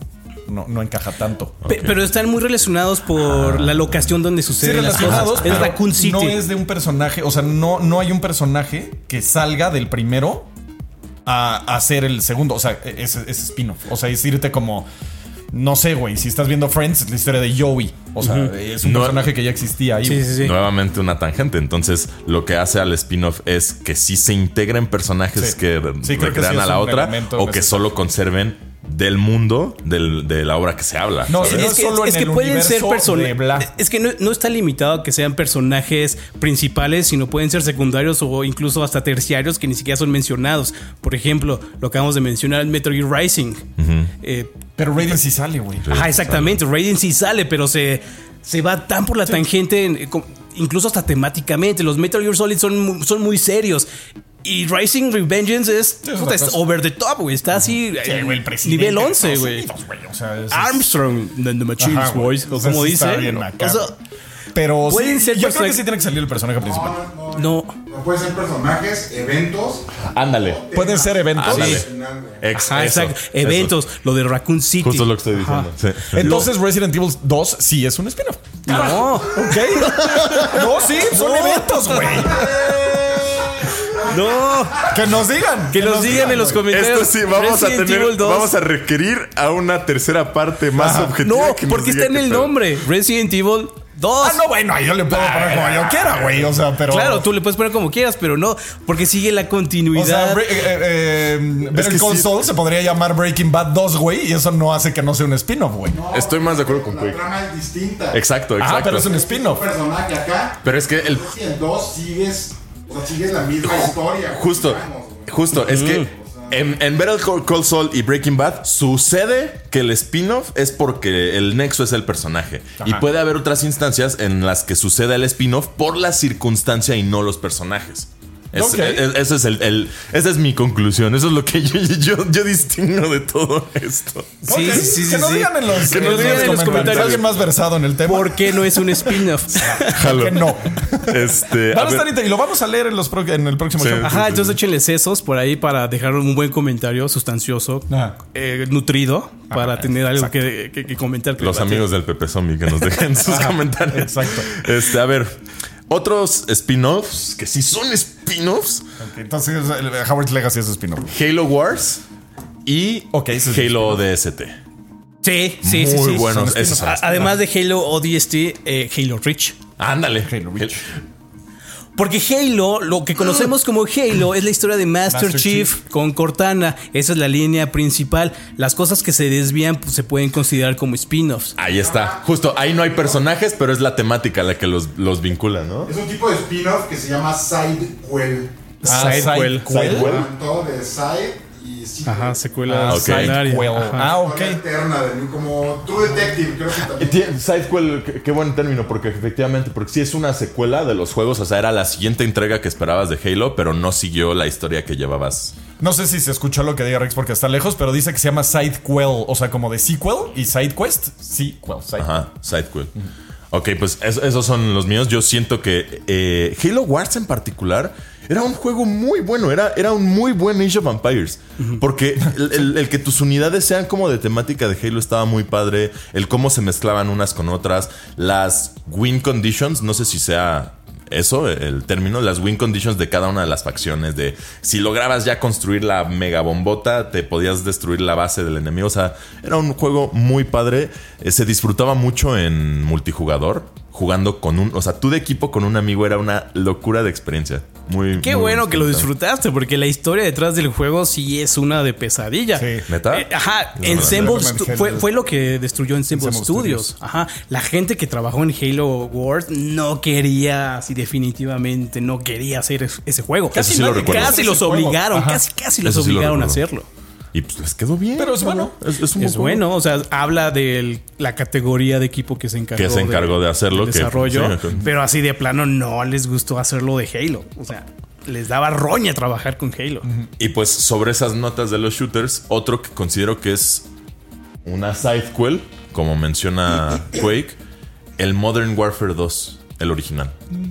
No, encaja tanto. Pero están muy relacionados por ah. la locación donde suceden las cosas. Es Raccoon City. No es de un personaje, o sea, no, no hay un personaje que salga del primero a hacer el segundo. O sea, es, es spin-off. O sea, es irte como no sé, güey, si estás viendo Friends, es la historia de Joey. O sea, es un personaje que ya existía ahí. Sí, sí, sí. Nuevamente una tangente. Entonces, lo que hace al spin-off es que sí se integren personajes que recrean a la otra o que solo conserven del mundo de la obra que se habla. No, es, que, solo es que pueden ser personajes. Es que no, está limitado a que sean personajes principales, sino pueden ser secundarios o incluso hasta terciarios que ni siquiera son mencionados. Por ejemplo, lo acabamos de mencionar, Metal Gear Rising. Eh, pero Raiden sí sale, güey. Ajá, exactamente. Raiden sí sale, pero se, se va tan por la tangente, incluso hasta temáticamente. Los Metal Gear Solid son, son muy serios. Y Rising Revengeance es, over the top, güey. Está así. el nivel 11, güey. Armstrong the, the Machines, boys. O como dice. pero sí, ser yo creo que sí tiene que salir el personaje principal. No. No, no pueden ser personajes, eventos. Ándale. Pueden ser eventos. Sí. exacto. Eventos. Lo de Raccoon City. Justo lo que estoy diciendo. Entonces, Resident Evil 2 sí es un spin-off. No. ok. (laughs) no, sí, son eventos, güey. (laughs) No. Que nos digan. Que, nos, digan, en los comentarios. Esto sí, vamos a tener. Vamos a requerir a una tercera parte más objetiva. No, porque está en el nombre. Resident Evil Dos. Ah, no, bueno, yo le puedo poner como yo quiera, güey. O sea, pero. Claro, tú le puedes poner como quieras, pero no, porque sigue la continuidad. O sea, eh, eh, Console se podría llamar Breaking Bad 2, güey, y eso no hace que no sea un spin-off, güey. Estoy más de acuerdo con La trama es distinta. Exacto, exacto. Ah, pero es un spin-off. personaje acá. Pero es que el. En 2 sigues. O sea, sigues la misma historia. Justo. Justo, es que en, en Better Call Saul y Breaking Bad sucede que el spin-off es porque el nexo es el personaje. Y puede haber otras instancias en las que suceda el spin-off por la circunstancia y no los personajes. Es, es, el, esa es mi conclusión. Eso es lo que yo, (laughs) yo, distingo de todo esto. Sí, sí, sí. Que nos digan en los, que nos digan en los comentarios. Alguien más versado en el tema. ¿Por qué no es un spin-off? (laughs) que no. Este, a estar y lo vamos a leer en, los en el próximo show. Ajá, entonces échenle sesos por ahí para dejar un buen comentario sustancioso, eh, nutrido, para tener algo que, que, comentar. los amigos del Pepe Zombie que nos dejen (laughs) sus comentarios. Exacto. Este, a ver. Otros spin-offs que sí son spin-offs. entonces, Howard's Legacy es spin-off. Halo Wars y Halo DST. Sí, sí, sí. Muy buenos. Además de Halo ODST, eh, Halo Reach. Ándale. Halo Reach. Porque Halo, lo que conocemos como Halo, es la historia de Master, Chief, con Cortana. Esa es la línea principal. Las cosas que se desvían pues, se pueden considerar como spin-offs. Ahí está. Justo, ahí no hay personajes, pero es la temática la que los, los vincula, ¿no? Es un tipo de spin-off que se llama Sidequel. Ah, Sidequel. Sidequel. de Side y Ajá, secuela Ah. Sidequel. Ajá. Ah, ok. Alterna, de, como True Detective, creo que también. Sidequel, qué, qué buen término, porque efectivamente, porque sí es una secuela de los juegos, o sea, era la siguiente entrega que esperabas de Halo, pero no siguió la historia que llevabas. No sé si se escuchó lo que diga Rex porque está lejos, pero dice que se llama Sidequel, o sea, como de sequel y side quest. Sequel, side Ajá, Sidequel. Ok, pues es- esos son los míos. Yo siento que eh, Halo Wars en particular era un juego muy bueno. Era, era un muy buen Age of Empires. Porque el, el- el que tus unidades sean como de temática de Halo estaba muy padre. El cómo se mezclaban unas con otras. Las win conditions, no sé si sea eso, el término, las win conditions de cada una de las facciones, de si lograbas ya construir la mega bombota, te podías destruir la base del enemigo. O sea, era un juego muy padre. Eh, se disfrutaba mucho en multijugador, jugando con un, o sea, tú de equipo con un amigo era una locura de experiencia. Muy Qué muy bueno que lo disfrutaste, porque la historia detrás del juego sí es una de pesadilla. Sí. ¿Neta? Eh, ajá, No, en no, Ensemble no, no, fue, lo que destruyó Ensemble Ensemble Studios. Studios. Ajá, la gente que trabajó en Halo Wars no quería, así definitivamente, no quería hacer es- ese juego. Casi sí lo los juego. obligaron, Ajá. casi, casi los Eso sí lo obligaron a hacerlo. Y pues les quedó bien. Pero es bueno. Es, es un Es buen juego. bueno, o sea, habla de la categoría de equipo que se encargó, Que se encargó de hacerlo, que- desarrollo, sí, pero así de plano no les gustó hacerlo de Halo. O sea, les daba roña trabajar con Halo. Y pues sobre esas notas de los shooters, otro que considero que es una sidequel, como menciona (clears throat) Quake, el Modern Warfare 2, el original.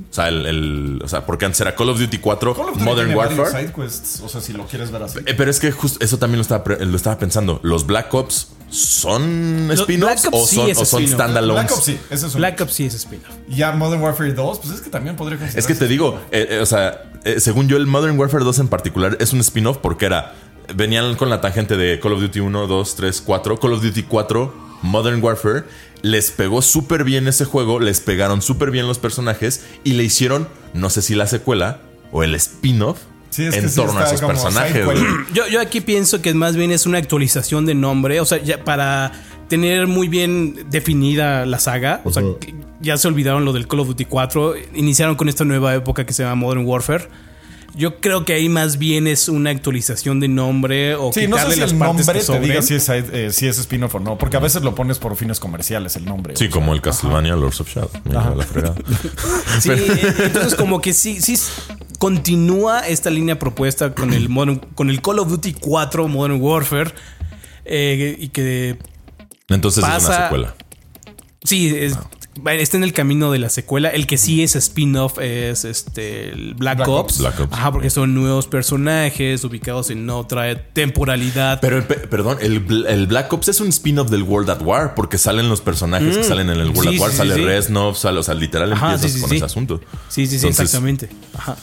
O sea, el, el- o sea, porque antes era Call of Duty 4, Call of Duty Modern Warfare. side quests, o sea, si lo quieres ver así. Eh, Pero es que justo eso también lo estaba, lo estaba pensando. ¿Los Black Ops son spin-offs o sí son, o son standalones? Black Ops sí, ese es un. Black Ops sí es spin-off. Ya Modern Warfare 2, pues es que también podría Es que te digo, eh, eh, o sea, eh, según yo, el Modern Warfare 2 en particular es un spin-off porque era. Venían con la tangente de Call of Duty 1, 2, 3, 4. Call of Duty 4, Modern Warfare. Les pegó súper bien ese juego, les pegaron súper bien los personajes y le hicieron, no sé si la secuela o el spin-off Sí, es que en sí torno a esos personajes. Yo, yo aquí pienso que más bien es una actualización de nombre, o sea, ya para tener muy bien definida la saga, o sea, ya se olvidaron lo del Call of Duty 4, iniciaron con esta nueva época que se llama Modern Warfare. Yo creo que ahí más bien es una actualización de nombre o Sí, no sé quitarle si las el partes nombre que te diga si es, eh, si es spin-off o no, porque a veces lo pones por fines comerciales el nombre. Sí, sea. como el Castlevania Lords of Shadow. Lleva la fregada. (laughs) (laughs) Sí, entonces como que sí, sí continúa esta línea propuesta con el Modern- con el Call of Duty 4 Modern Warfare eh, y que Entonces es una Pasa- secuela. sí es- va- está en el camino de la secuela. El que sí es spin-off es este el Black, Black Ops. Ops. Black Ops. Ajá, porque son nuevos personajes ubicados en otra temporalidad. Pero, perdón, el, el Black Ops es un spin-off del World at War porque salen los personajes que salen en el World Sí, at War. sí, sale sí. Reznov, sale, o sea, literal Ajá, empiezas sí, sí, con sí. ese asunto. sí, sí, sí, Entonces, exactamente. Ajá.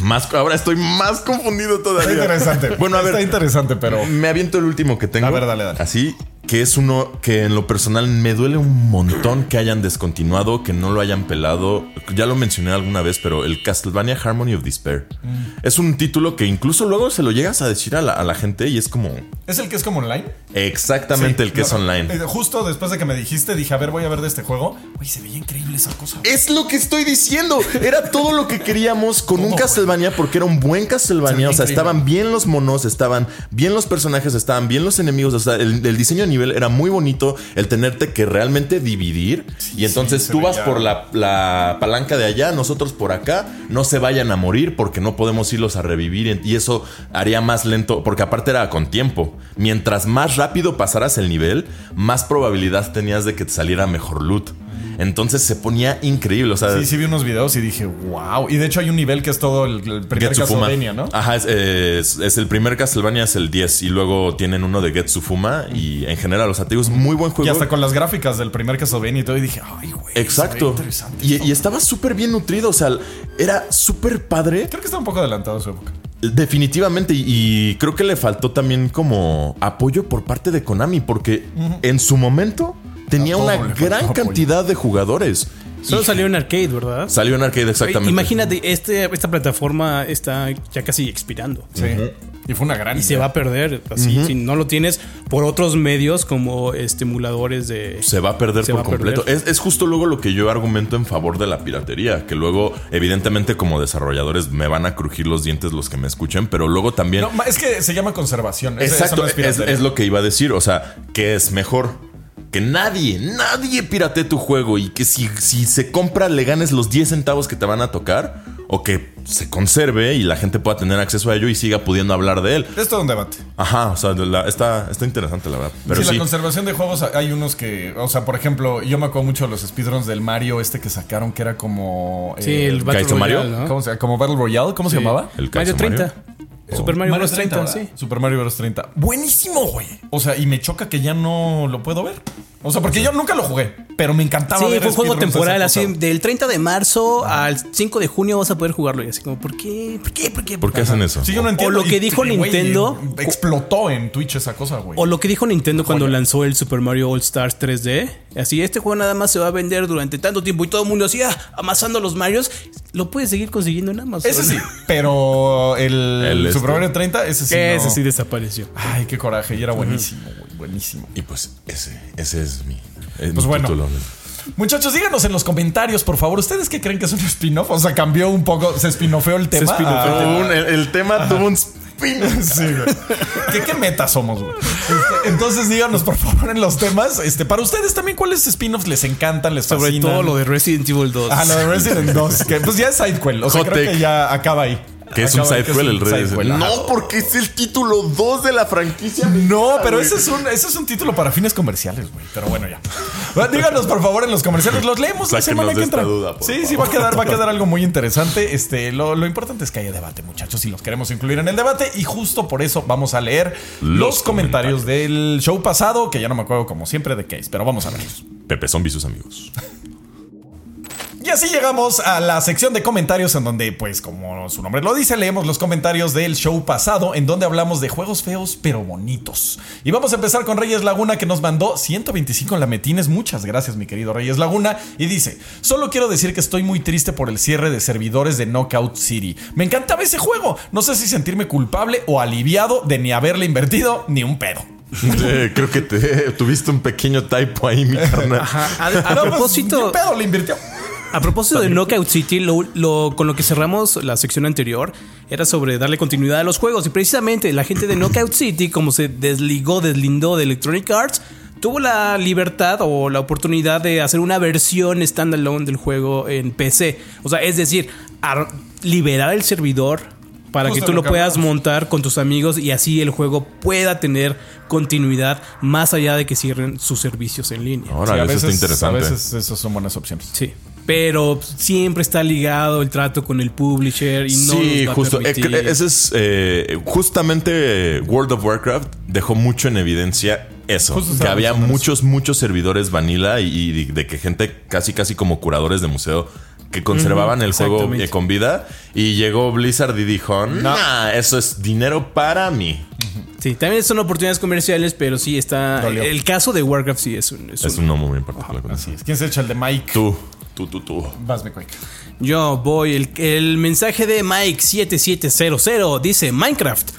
Más, ahora estoy más confundido Está todavía. interesante. Bueno, a Está ver, interesante, pero. me aviento el último que tengo. A ver, dale, dale. Así que es uno que en lo personal me duele un montón que hayan descontinuado, que no lo hayan pelado. Ya lo mencioné alguna vez, pero el Castlevania Harmony of Despair Mm. es un título que incluso luego se lo llegas a decir a la, a la gente y es como ¿Es el que es como online? exactamente Sí, el que es online. eh, Justo después de que me dijiste, dije, a ver, voy a ver de este juego. Uy, se veía increíble esa cosa. Es lo que estoy diciendo. Era todo lo que queríamos con un Castlevania porque era un buen Castlevania. O sea, increíble. estaban bien los monos, estaban bien los personajes, estaban bien los enemigos. O sea, el, el diseño nivel era muy bonito. El tenerte que realmente dividir. y entonces tú vas por la, la palanca de allá, nosotros por acá. No se vayan a morir porque no podemos irlos a revivir. Y eso haría más lento. Porque aparte era con tiempo. Mientras más rápido pasaras el nivel, más probabilidad tenías de que te saliera mejor loot. Entonces se ponía increíble. O sea, Sí, sí vi unos videos y dije, wow. Y de hecho hay un nivel que es todo el, el primer. Castlevania, ¿no? Ajá, es, es- es el primer Castlevania, es el 10. Y luego tienen uno de Getsufuma. Y en general, o sea, te digo, es muy buen Y juego. hasta con las gráficas del primer Castlevania y todo, y dije, ay, güey. Exacto. interesante Y, esto". y estaba súper bien nutrido. O sea, era súper padre. Creo que está un poco adelantado a su época. Definitivamente. Y, y creo que le faltó también como apoyo por parte de Konami. Porque en su momento tenía una gran cantidad de jugadores. Solo Y salió en arcade, ¿verdad? Salió en arcade, exactamente. Imagínate, este, esta plataforma está ya casi expirando. Sí. Y fue una gran Y se va a perder. Así, si no lo tienes por otros medios como emuladores de. Se va a perder por perder. completo. Es, es justo luego lo que yo argumento en favor de la piratería. Que luego, evidentemente, como desarrolladores, me van a crujir los dientes los que me escuchen. Pero luego también. No, es que se llama conservación. Eso Exacto, no es, es lo que iba a decir. O sea, que es mejor que nadie, nadie piratee tu juego y que si, si se compra le ganes los 10 centavos que te van a tocar o que se conserve y la gente pueda tener acceso a ello y siga pudiendo hablar de él. Es todo un debate. Ajá, o sea, la- está, está interesante la verdad. Pero sí, sí, la conservación de juegos hay unos que, o sea, por ejemplo, yo me acuerdo mucho de los speedruns del Mario este que sacaron que era como Sí, eh, el Battle ¿Kaizo Mario? Royale, ¿no? ¿cómo se, como Battle Royale, ¿cómo se llamaba? el Mario caso 30. Super Mario, Bros. 30, ¿verdad? sí. Super Mario Bros. 30. Buenísimo, güey. O sea, y me choca que ya no lo puedo ver. O sea, porque yo nunca lo jugué, pero me encantaba Sí, ver fue un juego de temporal, así del 30 de marzo al 5 de junio vas a poder jugarlo. Y así como, ¿por qué? ¿Por qué? ¿Por qué? ¿Por qué hacen eso? Sí, yo no entiendo. lo que Y, dijo Nintendo- Explotó en Twitch esa cosa, güey. O lo que dijo Nintendo cuando lanzó el Super Mario All Stars 3D. Así, este juego nada más se va a vender durante tanto tiempo y todo el mundo así, ah, amasando los Marios. Lo puedes seguir consiguiendo en Amazon. Ese sí, (laughs) pero el, El este. Super Mario 30, ese sí. Ese no. sí desapareció. Ay, qué coraje. Y era buenísimo, güey. Buenísimo. Y pues ese, ese es mi, es Pues mi bueno. título. Muchachos, díganos en los comentarios, por favor. ¿Ustedes qué creen que es un spin-off? O sea, cambió un poco, se spin-offeó el tema. spin-offeó el a- Un- el, el tema tuvo un (laughs) (laughs) Sí, güey. ¿Qué, qué meta somos, güey? Este, entonces díganos, por favor, en los temas. Este, para ustedes también, ¿cuáles spin-offs les encantan, les Sobre fascinan? todo lo de Resident Evil 2. Ah, lo de Resident 2, que pues ya es sidequel. O sea, Hot creo take. que ya acaba ahí. Que es un sidequel el ajá. No, porque es el título 2 de la franquicia. No, pero ese es, un, ese es un título para fines comerciales, güey. Pero bueno, ya. Díganos, por favor, en los comerciales. Los leemos la semana que entra. duda, sí, sí, va a quedar, va a quedar (laughs) algo muy interesante. Este, lo, lo importante es que haya debate, muchachos, y los queremos incluir en el debate. Y justo por eso vamos a leer los, Los comentarios, del show pasado, que ya no me acuerdo como siempre de qué es, pero vamos a verlos. Pepe Zombie y sus amigos. (laughs) Y así llegamos a la sección de comentarios en donde, pues como su nombre lo dice, leemos los comentarios del show pasado en donde hablamos de juegos feos pero bonitos. Y vamos a empezar con Reyes Laguna que nos mandó 125 lametines. Muchas gracias mi querido Reyes Laguna. Y dice, solo quiero decir que estoy muy triste por el cierre de servidores de Knockout City. Me encantaba ese juego. No sé si sentirme culpable o aliviado de ni haberle invertido ni un pedo. Eh, creo que te, tuviste un pequeño typo ahí, mi carnal. Ajá. A, a (laughs) No, pues, ni propósito, un pedo le invirtió. A propósito de Knockout City, lo, lo- con lo que cerramos la sección anterior era sobre darle continuidad a los juegos. Y precisamente la gente de Knockout City, como se desligó, deslindó de Electronic Arts, tuvo la libertad o la oportunidad de hacer una versión standalone del juego en PC. O sea, es decir, ar- liberar el servidor para Justo que tú lo lo puedas hablamos. montar con tus amigos y así el juego pueda tener continuidad más allá de que cierren sus servicios en línea. Sí, Ahora, a eso está veces, interesante. a veces esas son buenas opciones. Sí. Pero siempre está ligado el trato con el publisher y no sí, va a justo. Eh, permitir. cre- ese es eh, justamente World of Warcraft dejó mucho en evidencia eso, Justo que había muchos, muchos servidores vanilla y, y de que gente casi, casi como curadores de museo que conservaban el juego eh, con vida y llegó Blizzard y dijo, nah, eso es dinero para mí. Sí, también son oportunidades comerciales, pero sí está. Dolió. El caso de Warcraft sí es un. es Es un- un nombre muy eso. Así es. ¿Quién se echa el de Mike? Tú, tú, tú, tú. Vas, Quick. Yo voy. El, el mensaje de Mike7700 dice: Minecraft.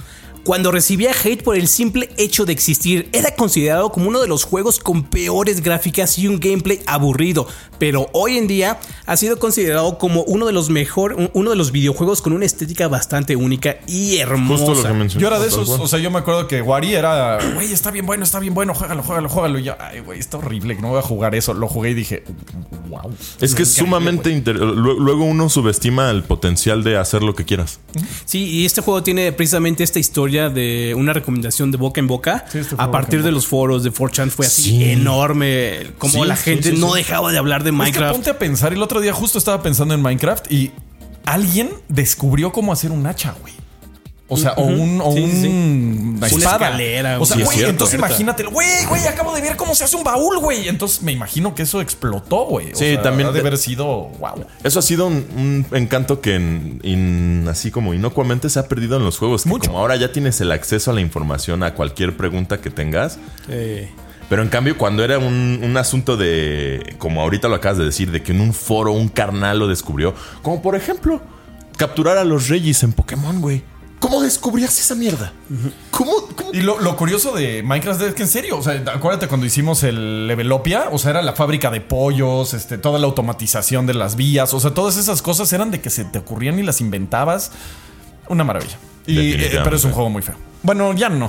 Cuando recibía hate por el simple hecho de existir, era considerado como uno de los juegos con peores gráficas y un gameplay aburrido. Pero hoy en día ha sido considerado como uno de los mejor, un- uno de los videojuegos con una estética bastante única y hermosa. Justo lo que mencioné. Yo era de esos, o sea, yo me acuerdo que Wari era, güey, está bien bueno, está bien bueno, juégalo, juégalo, juégalo. Y yo, ay, güey, está horrible, no voy a jugar eso. Lo jugué y dije, wow. Es que es sumamente... inter- Lu- Luego uno subestima el potencial de hacer lo que quieras. Sí, y este juego tiene precisamente esta historia de una recomendación de boca en boca. Sí, a partir de boca. los foros de 4chan fue así Sí. enorme. Como Sí, la gente sí, no sí. dejaba de hablar de Es que Minecraft. ponte a pensar, el otro día justo estaba pensando en Minecraft y alguien descubrió cómo hacer un hacha, güey. O sea, o un, o Sí, sí, sí. un- una escalera, O sea, sí, güey, entonces Puerta. imagínate, güey, güey, acabo de ver cómo se hace un baúl, güey. Entonces me imagino que eso explotó, güey. O Sí, sea, también ha de haber sido, wow. Eso ha sido un, un encanto que en- in- así como inocuamente se ha perdido en los juegos. Que Mucho. como ahora ya tienes el acceso a la información a cualquier pregunta que tengas. Eh, Pero en cambio, cuando era un, un asunto de, como ahorita lo acabas de decir, de que en un foro un carnal lo descubrió, como por ejemplo, capturar a los reyes en Pokémon, güey. ¿Cómo ¿Cómo descubrías esa mierda? ¿Cómo, Y lo, lo curioso de Minecraft es que en serio, o sea, acuérdate cuando hicimos el Levelopia, o sea, era la fábrica de pollos, este, toda la automatización de las vías, o sea, todas esas cosas eran de que se te ocurrían y las inventabas. Una maravilla. Y, eh, pero es un juego muy feo. Bueno, ya no.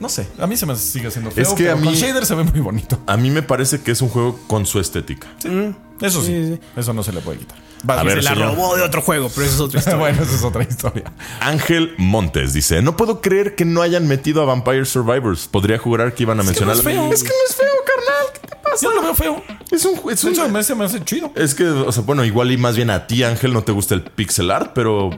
No sé, a mí se me sigue siendo feo. Es que pero a mí- con shader se ve muy bonito. A mí me parece que es un juego con su estética. Eso sí, Sí, sí. eso no se le puede quitar. A ver, Se la señor. robó de otro juego, pero eso es otra (laughs) historia. bueno, esa es otra historia. Ángel Montes dice: No puedo creer que no hayan metido a Vampire Survivors. Podría jurar que iban a que no mencionarlo. es feo. Es que no es feo, carnal. ¿Qué te pasa? Yo no lo veo feo. Es un, es De un- me hace, me hace chido. Es que, o sea, bueno, igual y más bien a ti, Ángel, no te gusta el pixel art, pero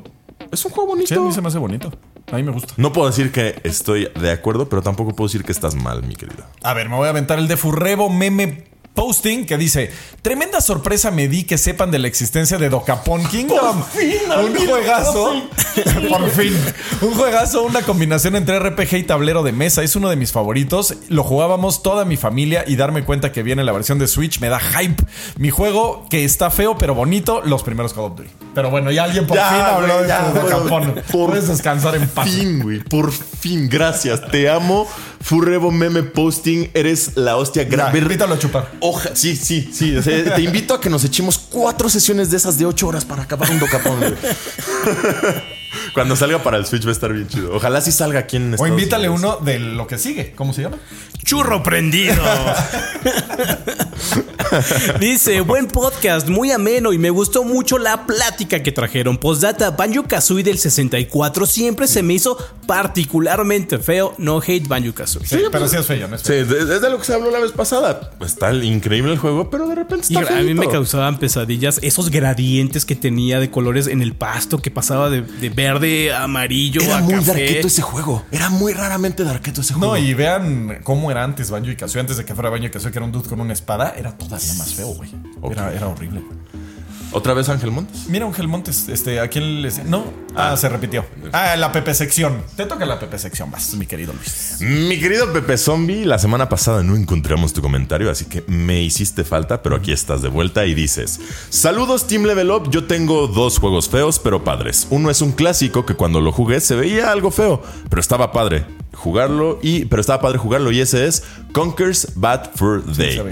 es un juego bonito. Sí, a mí se me hace bonito. A mí me gusta. No puedo decir que estoy de acuerdo, pero tampoco puedo decir que estás mal, mi querido. A ver, me voy a aventar el de Furrebo Meme Posting que dice: Tremenda sorpresa me di que sepan de la existencia de Dokapon Kingdom. un juegazo. (laughs) por fin. Un juegazo, una combinación entre RPG y tablero de mesa. Es uno de mis favoritos. Lo jugábamos toda mi familia y darme cuenta que viene la versión de Switch me da hype. Mi juego que está feo pero bonito, los primeros Call of Duty. Pero bueno, ya alguien por Ya, fin habló de Dokapon. por Puedes descansar en paz. Fin, güey. Por fin, gracias. Te amo. Furrebo Meme Posting, eres la hostia. Ya, Gra- ver- invítalo a chupar. Oja, sí, sí, sí. O sea, te invito a que nos echemos cuatro sesiones de esas de ocho horas para acabar un docapón. (laughs) Cuando salga para el Switch va a estar bien chido. Ojalá sí salga aquí en O invítale Unidos. uno de lo que sigue. ¿Cómo se llama? Churro prendido. (laughs) Dice, buen podcast, muy ameno y me gustó mucho la plática que trajeron. Postdata, Banjo Kazooie del 64 siempre se me hizo particularmente feo. No hate Banjo Kazooie. Sí, pero sí es feo, ¿no? Es Sí, feo. de- es de lo que se habló la vez pasada. Está increíble el juego, pero de repente Y está a mí me causaban pesadillas esos gradientes que tenía de colores en el pasto que pasaba de, de verde amarillo Era a muy café. darketo ese juego. Era muy raramente darketo ese juego. No, y vean cómo era antes Banjo y Kazooie. Antes de que fuera Banjo y Kazooie, que era un dude con una espada, era todavía más feo, güey. Era, era horrible. ¿Otra vez Ángel Montes? Mira, Ángel Montes, este, ¿a quién le No, ah, se repitió. Ah, la Pepe sección. Te toca la Pepe sección, vas, mi querido Luis. Mi querido Pepe Zombie, la semana pasada no encontramos tu comentario, así que me hiciste falta, pero aquí estás de vuelta y dices: Saludos, Team Level Up. Yo tengo dos juegos feos, pero padres. Uno es un clásico que cuando lo jugué se veía algo feo, pero estaba padre jugarlo y pero estaba padre jugarlo y ese es Conker's Bad Fur Day.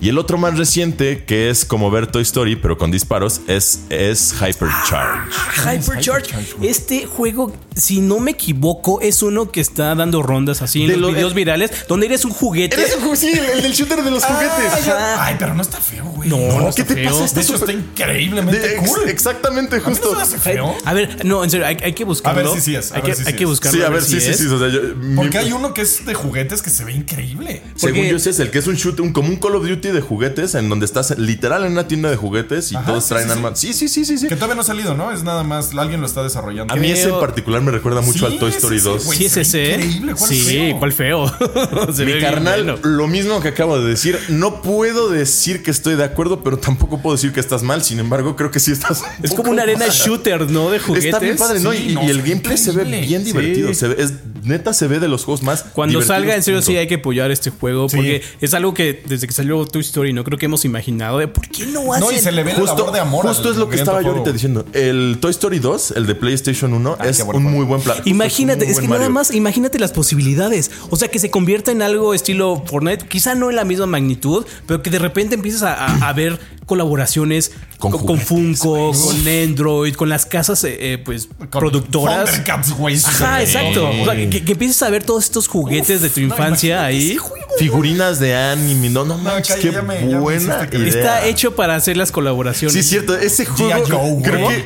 y el otro más reciente que es como ver Toy Story pero con disparos es es Hypercharge. Hypercharge. Este juego, si no me equivoco, es uno que está dando rondas así en De los lo- videos virales, donde eres un juguete. Eres ju- sí, el, el del shooter de los juguetes. Ajá. Ay, pero no está feo, güey. No, No, está ¿qué te feo. pasa? De Está hecho, está increíblemente De- ex- cool. Exactamente, ¿A mí no justo. hace feo? A ver, no, en serio, hay, hay que buscarlo. A ver si sí es, a Hay ver que, si hay sí que buscarlo. Sí, a ver, sí, sí, es. sí. O sea, yo- Porque mi- hay uno que es de juguetes que se ve increíble. Según yo ese es el que es un shooter, un, como un Call of Duty de juguetes, en donde estás literal en una tienda de juguetes y Ajá, todos sí, traen sí, armas. Sí, sí, sí, sí, sí. Que todavía no ha salido, ¿no? Es nada más, alguien lo está desarrollando. A mí ese en particular me recuerda mucho Sí, al Toy Story sí, 2. güey. Sí, es ese. increíble, ¿cuál sí, feo? ¿cuál feo? (laughs) Mi carnal, bueno. lo mismo que acabo de decir, no puedo decir que estoy de acuerdo, pero tampoco puedo decir que estás mal. Sin embargo, creo que sí estás. Es como una arena mal. shooter, ¿no? De juguetes. Está bien padre, ¿no? Sí, y, no, y el gameplay se ve bien Sí. divertido. Se ve- es, neta, se ve de los juegos más. Cuando salga, en serio, punto. sí hay que apoyar este juego. Sí. Porque es algo que desde que salió Toy Story no creo que hemos imaginado de por qué no hacen. No, y se le ve la Justo, labor de amor. justo es lo que estaba yo ahorita diciendo. El Toy Story 2, el de PlayStation 1, Ah, es un muy buen plan. Imagínate, es, que nada más, imagínate las posibilidades. O sea, que se convierta en algo estilo Fortnite, quizá no en la misma magnitud, pero que de repente empieces a, a- a ver colaboraciones Con con, Funko, con Android, con las casas eh, eh, pues Con productoras. Güey. Ajá, exacto. O sea, que, que empieces a ver todos estos juguetes de tu No, infancia imagínate ahí. Figurinas de anime. No, no manches, calla, qué ya me- ya me buena idea. Está hecho para hacer las colaboraciones. Sí, es cierto. Ese juego. Joe, creo que.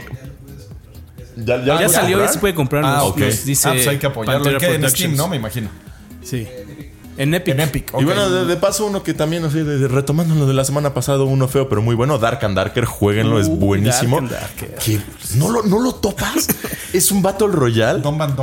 Ya, Ya lo salió, ya se puede comprar. Ah, ok. nos dice ah, pues hay que apoyarlo. Pantera ¿En. Steam, ¿no? Me imagino. Sí. En Epic. En Epic. Y bueno, de, de paso, uno que también, así, de- de- retomando lo de la semana pasada, uno feo, pero muy bueno, Dark and Darker, jueguenlo, es Uh, buenísimo. Dark and Darker. Que no lo, no lo topas. (laughs) es un Battle Royale. Don Van.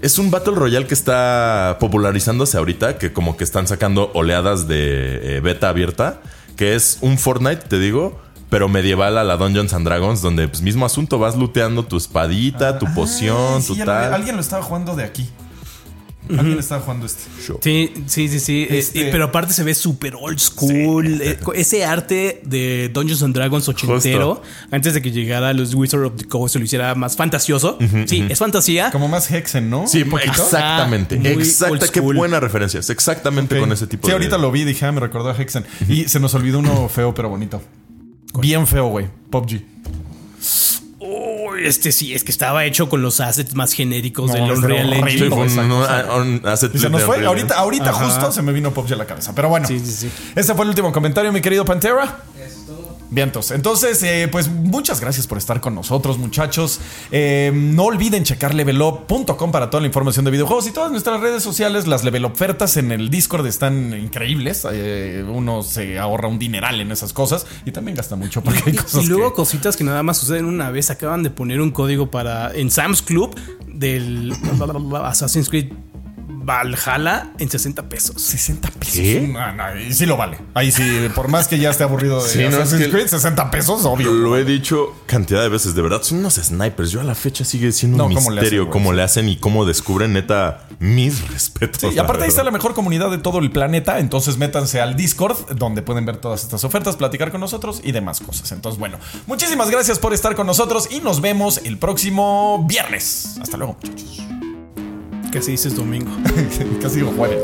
Es un Battle Royale que está popularizándose ahorita, que como que están sacando oleadas de eh, beta abierta, que es un Fortnite, te digo, pero medieval a la Dungeons and Dragons, donde pues mismo asunto, vas looteando tu espadita, tu poción, Ah, sí, tu tal. Alguien lo estaba jugando de aquí. Alguien estaba jugando este. Sí, sí, sí, sí. Eh, Este- pero aparte se ve súper old school. Eh, ese arte de Dungeons and Dragons ochentero, antes de que llegara los Wizards of the Coast, se lo hiciera más fantasioso. sí, es fantasía. Como más Hexen, ¿no? Sí, poquito. exactamente. Ah, muy Exacta, qué buena referencia. Es exactamente con ese tipo Sí, de. ahorita lo vi, dije, ah, me recordó a Hexen. Y se nos olvidó uno feo, pero bonito. Bien feo, güey. PUBG. Uy, este sí, es que estaba hecho con los assets más genéricos No, del es Unreal Engine. se nos fue. Ahorita, ahorita Ajá. justo se me vino PUBG a la cabeza. Pero bueno. Sí, sí, sí. Ese fue el último comentario, mi querido Pantera. Vientos. Entonces, eh, pues muchas gracias por estar con nosotros, muchachos. Eh, no olviden checar levelup.com para toda la información de videojuegos y todas nuestras redes sociales. Las level ofertas en el Discord están increíbles. Eh, uno se ahorra un dineral en esas cosas y también gasta mucho porque hay cosas Y luego que- cositas que nada más suceden una vez. Acaban de poner un código para en Sam's Club del Assassin's Creed Valhalla en 60 pesos. 60 pesos. ¿Qué? No, no, y sí lo vale. Ahí sí, por más que ya esté aburrido de Sí, no, es Assassin's que- Creed, 60 pesos, obvio. Lo he dicho cantidad de veces, de verdad, son unos snipers. Yo a la fecha sigue siendo No, un ¿cómo le misterio hacen, cómo le hacen y cómo descubren, neta, mis respetos. Sí, y aparte ahí está la mejor comunidad de todo el planeta. Entonces métanse al Discord, donde pueden ver todas estas ofertas, platicar con nosotros y demás cosas. Entonces, bueno, muchísimas gracias por estar con nosotros y nos vemos el próximo viernes. Hasta luego, muchachos. Casi dices domingo. (laughs) Casi digo jueves.